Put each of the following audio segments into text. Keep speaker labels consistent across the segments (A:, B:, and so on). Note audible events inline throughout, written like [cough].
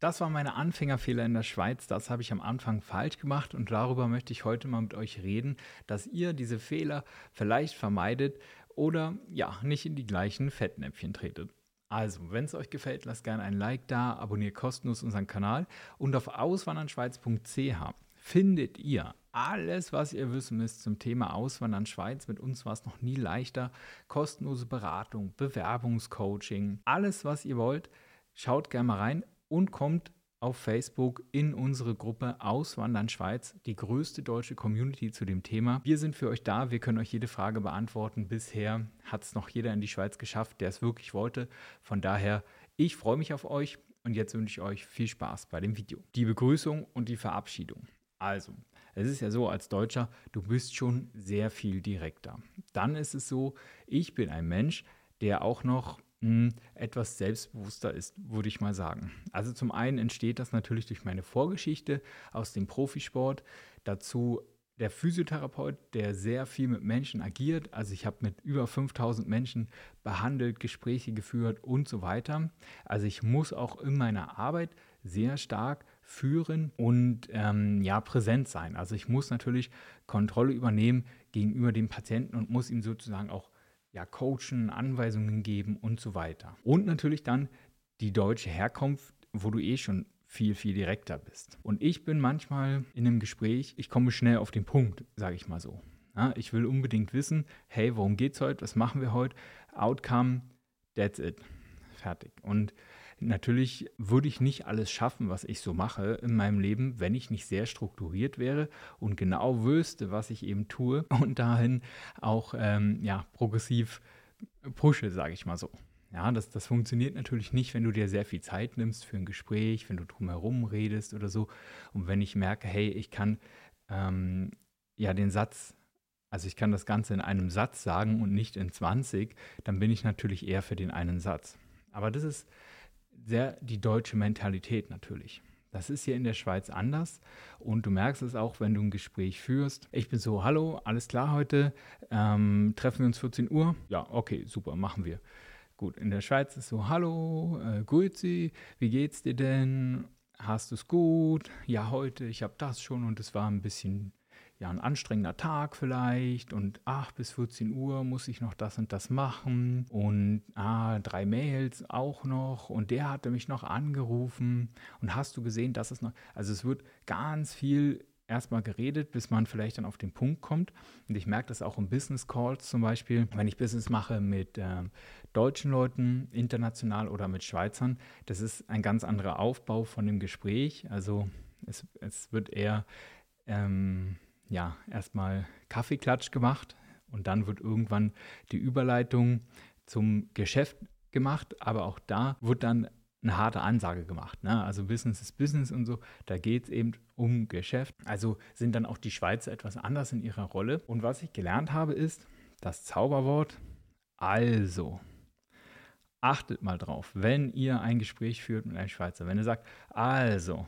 A: Das war meine Anfängerfehler in der Schweiz. Das habe ich am Anfang falsch gemacht und darüber möchte ich heute mal mit euch reden, dass ihr diese Fehler vielleicht vermeidet oder ja, nicht in die gleichen Fettnäpfchen tretet. Also, wenn es euch gefällt, lasst gerne ein Like da, abonniert kostenlos unseren Kanal und auf auswandernschweiz.ch findet ihr alles, was ihr wissen müsst zum Thema Auswandern Schweiz. Mit uns war es noch nie leichter. Kostenlose Beratung, Bewerbungscoaching, alles, was ihr wollt. Schaut gerne mal rein und kommt auf Facebook in unsere Gruppe Auswandern Schweiz, die größte deutsche Community zu dem Thema. Wir sind für euch da, wir können euch jede Frage beantworten. Bisher hat es noch jeder in die Schweiz geschafft, der es wirklich wollte. Von daher, ich freue mich auf euch und jetzt wünsche ich euch viel Spaß bei dem Video. Die Begrüßung und die Verabschiedung. Also, es ist ja so, als Deutscher, du bist schon sehr viel direkter. Dann ist es so, ich bin ein Mensch, der auch noch hm, etwas selbstbewusster ist, würde ich mal sagen. Also zum einen entsteht das natürlich durch meine Vorgeschichte aus dem Profisport, dazu der Physiotherapeut, der sehr viel mit Menschen agiert. Also ich habe mit über 5000 Menschen behandelt, Gespräche geführt und so weiter. Also ich muss auch in meiner Arbeit sehr stark führen und ähm, ja präsent sein. Also ich muss natürlich Kontrolle übernehmen gegenüber dem Patienten und muss ihm sozusagen auch ja, coachen, Anweisungen geben und so weiter. Und natürlich dann die deutsche Herkunft, wo du eh schon viel, viel direkter bist. Und ich bin manchmal in einem Gespräch, ich komme schnell auf den Punkt, sage ich mal so. Ja, ich will unbedingt wissen, hey, worum geht's heute? Was machen wir heute? Outcome, that's it. Fertig. Und Natürlich würde ich nicht alles schaffen, was ich so mache in meinem Leben, wenn ich nicht sehr strukturiert wäre und genau wüsste, was ich eben tue und dahin auch ähm, ja, progressiv pushe, sage ich mal so. Ja, das, das funktioniert natürlich nicht, wenn du dir sehr viel Zeit nimmst für ein Gespräch, wenn du drumherum redest oder so. Und wenn ich merke, hey, ich kann ähm, ja den Satz, also ich kann das Ganze in einem Satz sagen und nicht in 20, dann bin ich natürlich eher für den einen Satz. Aber das ist sehr die deutsche Mentalität natürlich. Das ist hier in der Schweiz anders und du merkst es auch, wenn du ein Gespräch führst. Ich bin so, hallo, alles klar heute, ähm, treffen wir uns 14 Uhr? Ja, okay, super, machen wir. Gut, in der Schweiz ist so, hallo, äh, grüezi, wie geht's dir denn? Hast du es gut? Ja, heute, ich habe das schon und es war ein bisschen ja, ein anstrengender Tag vielleicht und ach, bis 14 Uhr muss ich noch das und das machen und ah, drei Mails auch noch und der hatte mich noch angerufen und hast du gesehen, dass es noch, also es wird ganz viel erstmal geredet, bis man vielleicht dann auf den Punkt kommt. Und ich merke das auch im Business Calls zum Beispiel, wenn ich Business mache mit äh, deutschen Leuten, international oder mit Schweizern. Das ist ein ganz anderer Aufbau von dem Gespräch. Also es, es wird eher ähm, ja, erstmal Kaffeeklatsch gemacht und dann wird irgendwann die Überleitung zum Geschäft gemacht, aber auch da wird dann eine harte Ansage gemacht. Ne? Also Business ist Business und so, da geht es eben um Geschäft. Also sind dann auch die Schweizer etwas anders in ihrer Rolle. Und was ich gelernt habe, ist das Zauberwort also. Achtet mal drauf, wenn ihr ein Gespräch führt mit einem Schweizer, wenn ihr sagt, also,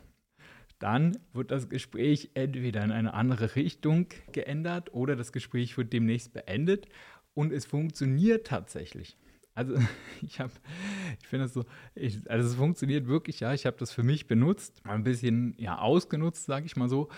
A: dann wird das Gespräch entweder in eine andere Richtung geändert oder das Gespräch wird demnächst beendet und es funktioniert tatsächlich. Also [laughs] ich habe, ich finde das so, ich, also es funktioniert wirklich, ja. Ich habe das für mich benutzt, ein bisschen ja ausgenutzt, sage ich mal so.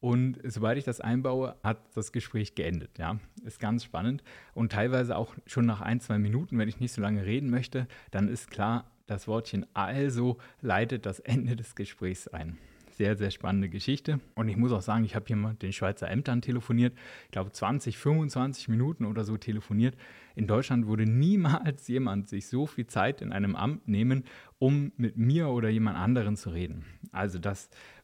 A: Und sobald ich das einbaue, hat das Gespräch geendet, ja. Ist ganz spannend. Und teilweise auch schon nach ein, zwei Minuten, wenn ich nicht so lange reden möchte, dann ist klar, das Wortchen also leitet das Ende des Gesprächs ein sehr, sehr spannende Geschichte. Und ich muss auch sagen, ich habe hier mal den Schweizer Ämtern telefoniert. Ich glaube, 20, 25 Minuten oder so telefoniert. In Deutschland würde niemals [laughs] jemand sich so viel Zeit in einem Amt nehmen, um mit mir oder jemand anderen zu reden. Also,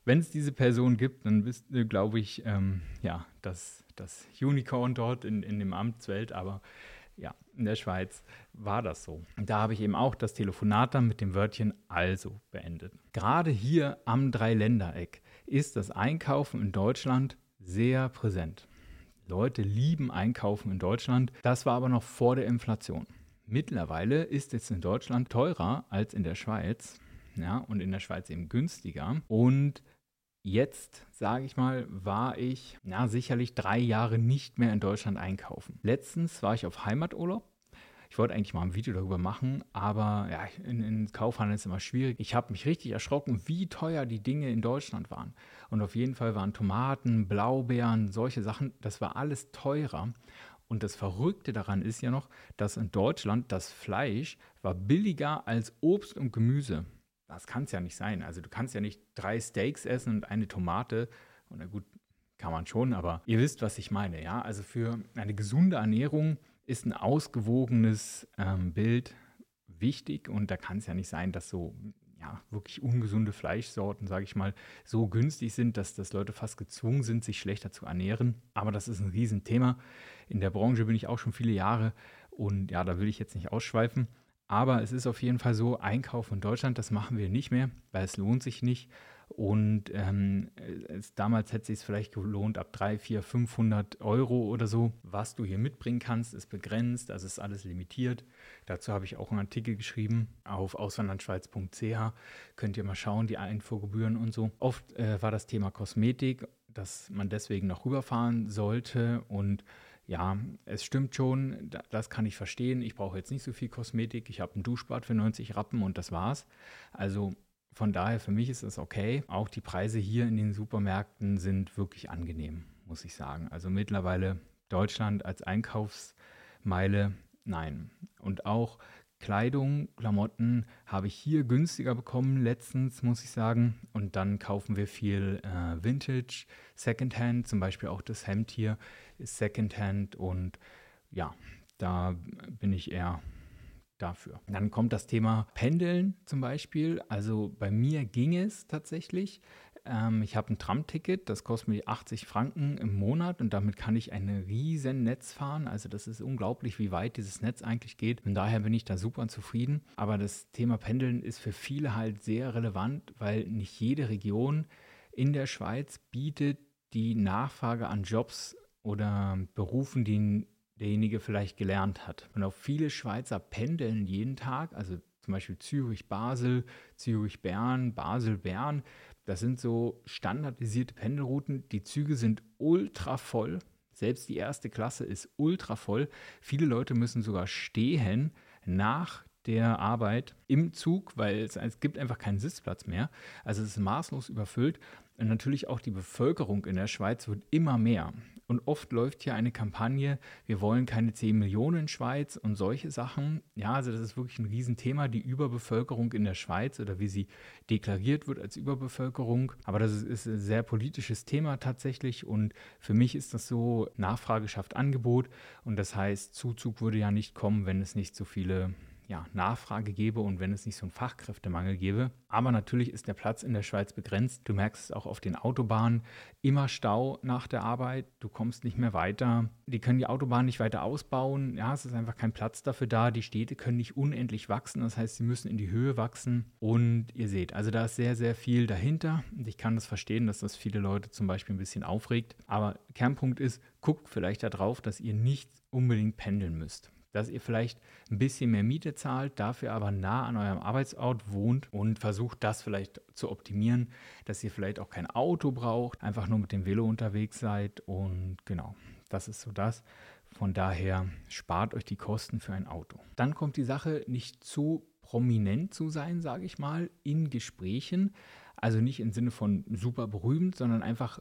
A: wenn es diese Person gibt, dann bist du, glaube ich, ähm, ja, das, das Unicorn dort in, in dem Amtswelt. Aber in der Schweiz war das so. Und da habe ich eben auch das Telefonat dann mit dem Wörtchen also beendet. Gerade hier am Dreiländereck ist das Einkaufen in Deutschland sehr präsent. Leute lieben Einkaufen in Deutschland. Das war aber noch vor der Inflation. Mittlerweile ist es in Deutschland teurer als in der Schweiz. Ja, und in der Schweiz eben günstiger. Und Jetzt, sage ich mal, war ich ja, sicherlich drei Jahre nicht mehr in Deutschland einkaufen. Letztens war ich auf Heimaturlaub. Ich wollte eigentlich mal ein Video darüber machen, aber ja, in, in Kaufhandel ist immer schwierig. Ich habe mich richtig erschrocken, wie teuer die Dinge in Deutschland waren. Und auf jeden Fall waren Tomaten, Blaubeeren, solche Sachen, das war alles teurer. Und das Verrückte daran ist ja noch, dass in Deutschland das Fleisch war billiger als Obst und Gemüse. Das kann es ja nicht sein. Also du kannst ja nicht drei Steaks essen und eine Tomate. Und na gut, kann man schon, aber ihr wisst, was ich meine, ja? Also für eine gesunde Ernährung ist ein ausgewogenes ähm, Bild wichtig und da kann es ja nicht sein, dass so ja, wirklich ungesunde Fleischsorten, sage ich mal, so günstig sind, dass, dass Leute fast gezwungen sind, sich schlechter zu ernähren. Aber das ist ein Riesenthema. In der Branche bin ich auch schon viele Jahre und ja, da will ich jetzt nicht ausschweifen. Aber es ist auf jeden Fall so, Einkauf in Deutschland, das machen wir nicht mehr, weil es lohnt sich nicht. Und ähm, es, damals hätte es sich vielleicht gelohnt, ab 3, 4, 500 Euro oder so. Was du hier mitbringen kannst, ist begrenzt, also ist alles limitiert. Dazu habe ich auch einen Artikel geschrieben auf auswanderndschweiz.ch. Könnt ihr mal schauen, die Einfuhrgebühren und so. Oft äh, war das Thema Kosmetik, dass man deswegen noch rüberfahren sollte und ja, es stimmt schon, das kann ich verstehen. Ich brauche jetzt nicht so viel Kosmetik. Ich habe ein Duschbad für 90 Rappen und das war's. Also von daher, für mich ist es okay. Auch die Preise hier in den Supermärkten sind wirklich angenehm, muss ich sagen. Also mittlerweile Deutschland als Einkaufsmeile, nein. Und auch Kleidung, Klamotten habe ich hier günstiger bekommen letztens, muss ich sagen. Und dann kaufen wir viel äh, Vintage, Secondhand, zum Beispiel auch das Hemd hier ist Secondhand und ja, da bin ich eher dafür. Dann kommt das Thema Pendeln zum Beispiel. Also bei mir ging es tatsächlich. Ähm, ich habe ein Tram-Ticket, das kostet mir 80 Franken im Monat und damit kann ich ein riesen Netz fahren. Also das ist unglaublich, wie weit dieses Netz eigentlich geht. Von daher bin ich da super zufrieden. Aber das Thema Pendeln ist für viele halt sehr relevant, weil nicht jede Region in der Schweiz bietet die Nachfrage an Jobs oder Berufen, die derjenige vielleicht gelernt hat. Und auch viele Schweizer pendeln jeden Tag, also zum Beispiel Zürich-Basel, Zürich-Bern, Basel-Bern. Das sind so standardisierte Pendelrouten. Die Züge sind ultra voll. Selbst die erste Klasse ist ultra voll. Viele Leute müssen sogar stehen nach der Arbeit im Zug, weil es, es gibt einfach keinen Sitzplatz mehr. Also es ist maßlos überfüllt. Und natürlich auch die Bevölkerung in der Schweiz wird immer mehr. Und oft läuft hier eine Kampagne, wir wollen keine 10 Millionen Schweiz und solche Sachen. Ja, also das ist wirklich ein Riesenthema, die Überbevölkerung in der Schweiz oder wie sie deklariert wird als Überbevölkerung. Aber das ist, ist ein sehr politisches Thema tatsächlich und für mich ist das so, Nachfrage schafft Angebot und das heißt, Zuzug würde ja nicht kommen, wenn es nicht so viele ja, Nachfrage gäbe und wenn es nicht so einen Fachkräftemangel gäbe. Aber natürlich ist der Platz in der Schweiz begrenzt. Du merkst es auch auf den Autobahnen. Immer Stau nach der Arbeit. Du kommst nicht mehr weiter. Die können die Autobahn nicht weiter ausbauen. Ja, es ist einfach kein Platz dafür da. Die Städte können nicht unendlich wachsen. Das heißt, sie müssen in die Höhe wachsen. Und ihr seht, also da ist sehr, sehr viel dahinter. Und ich kann das verstehen, dass das viele Leute zum Beispiel ein bisschen aufregt. Aber Kernpunkt ist, guckt vielleicht darauf, dass ihr nicht unbedingt pendeln müsst dass ihr vielleicht ein bisschen mehr Miete zahlt, dafür aber nah an eurem Arbeitsort wohnt und versucht das vielleicht zu optimieren, dass ihr vielleicht auch kein Auto braucht, einfach nur mit dem Velo unterwegs seid und genau, das ist so das. Von daher spart euch die Kosten für ein Auto. Dann kommt die Sache nicht zu prominent zu sein, sage ich mal, in Gesprächen. Also nicht im Sinne von super berühmt, sondern einfach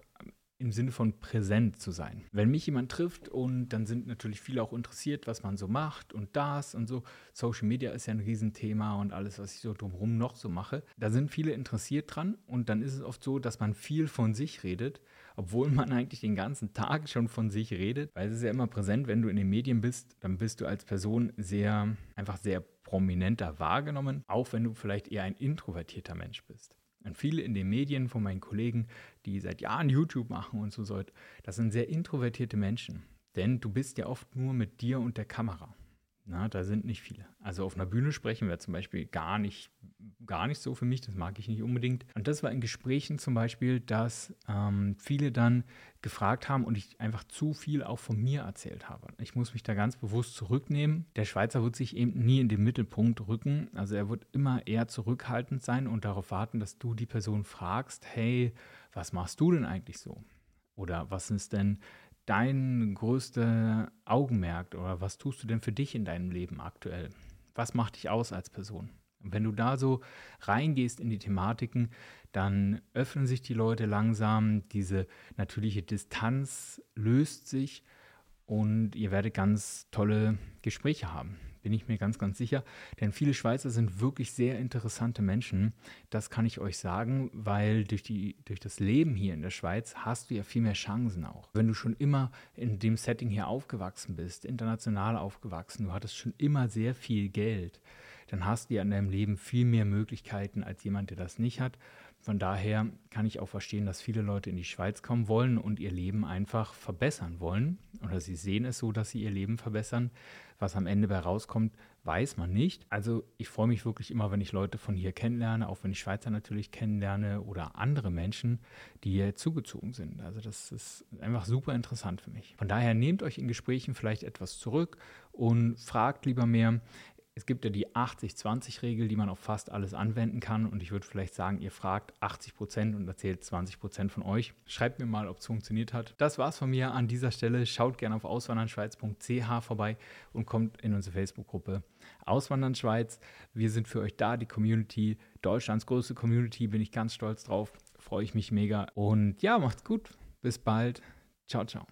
A: im Sinne von präsent zu sein. Wenn mich jemand trifft und dann sind natürlich viele auch interessiert, was man so macht und das und so. Social Media ist ja ein Riesenthema und alles, was ich so drumherum noch so mache. Da sind viele interessiert dran und dann ist es oft so, dass man viel von sich redet, obwohl man eigentlich den ganzen Tag schon von sich redet, weil es ist ja immer präsent, wenn du in den Medien bist, dann bist du als Person sehr, einfach sehr prominenter wahrgenommen, auch wenn du vielleicht eher ein introvertierter Mensch bist. Und viele in den Medien von meinen Kollegen, die seit Jahren YouTube machen und so, das sind sehr introvertierte Menschen. Denn du bist ja oft nur mit dir und der Kamera. Na, da sind nicht viele. Also auf einer Bühne sprechen wir zum Beispiel gar nicht, gar nicht so für mich, das mag ich nicht unbedingt. Und das war in Gesprächen zum Beispiel, dass ähm, viele dann gefragt haben und ich einfach zu viel auch von mir erzählt habe. Ich muss mich da ganz bewusst zurücknehmen. Der Schweizer wird sich eben nie in den Mittelpunkt rücken. Also er wird immer eher zurückhaltend sein und darauf warten, dass du die Person fragst, hey, was machst du denn eigentlich so? Oder was ist denn dein größter Augenmerk oder was tust du denn für dich in deinem Leben aktuell? Was macht dich aus als Person? Und wenn du da so reingehst in die Thematiken, dann öffnen sich die Leute langsam, diese natürliche Distanz löst sich und ihr werdet ganz tolle Gespräche haben bin ich mir ganz, ganz sicher. Denn viele Schweizer sind wirklich sehr interessante Menschen. Das kann ich euch sagen, weil durch, die, durch das Leben hier in der Schweiz hast du ja viel mehr Chancen auch. Wenn du schon immer in dem Setting hier aufgewachsen bist, international aufgewachsen, du hattest schon immer sehr viel Geld, dann hast du ja in deinem Leben viel mehr Möglichkeiten als jemand, der das nicht hat. Von daher kann ich auch verstehen, dass viele Leute in die Schweiz kommen wollen und ihr Leben einfach verbessern wollen. Oder sie sehen es so, dass sie ihr Leben verbessern. Was am Ende bei rauskommt, weiß man nicht. Also ich freue mich wirklich immer, wenn ich Leute von hier kennenlerne, auch wenn ich Schweizer natürlich kennenlerne oder andere Menschen, die hier zugezogen sind. Also das ist einfach super interessant für mich. Von daher nehmt euch in Gesprächen vielleicht etwas zurück und fragt lieber mehr. Es gibt ja die 80-20-Regel, die man auf fast alles anwenden kann. Und ich würde vielleicht sagen, ihr fragt 80 Prozent und erzählt 20 Prozent von euch. Schreibt mir mal, ob es funktioniert hat. Das war's von mir an dieser Stelle. Schaut gerne auf auswandernschweiz.ch vorbei und kommt in unsere Facebook-Gruppe Auswandern Schweiz. Wir sind für euch da, die Community, Deutschlands größte Community. Bin ich ganz stolz drauf. Freue ich mich mega. Und ja, macht's gut. Bis bald. Ciao, ciao.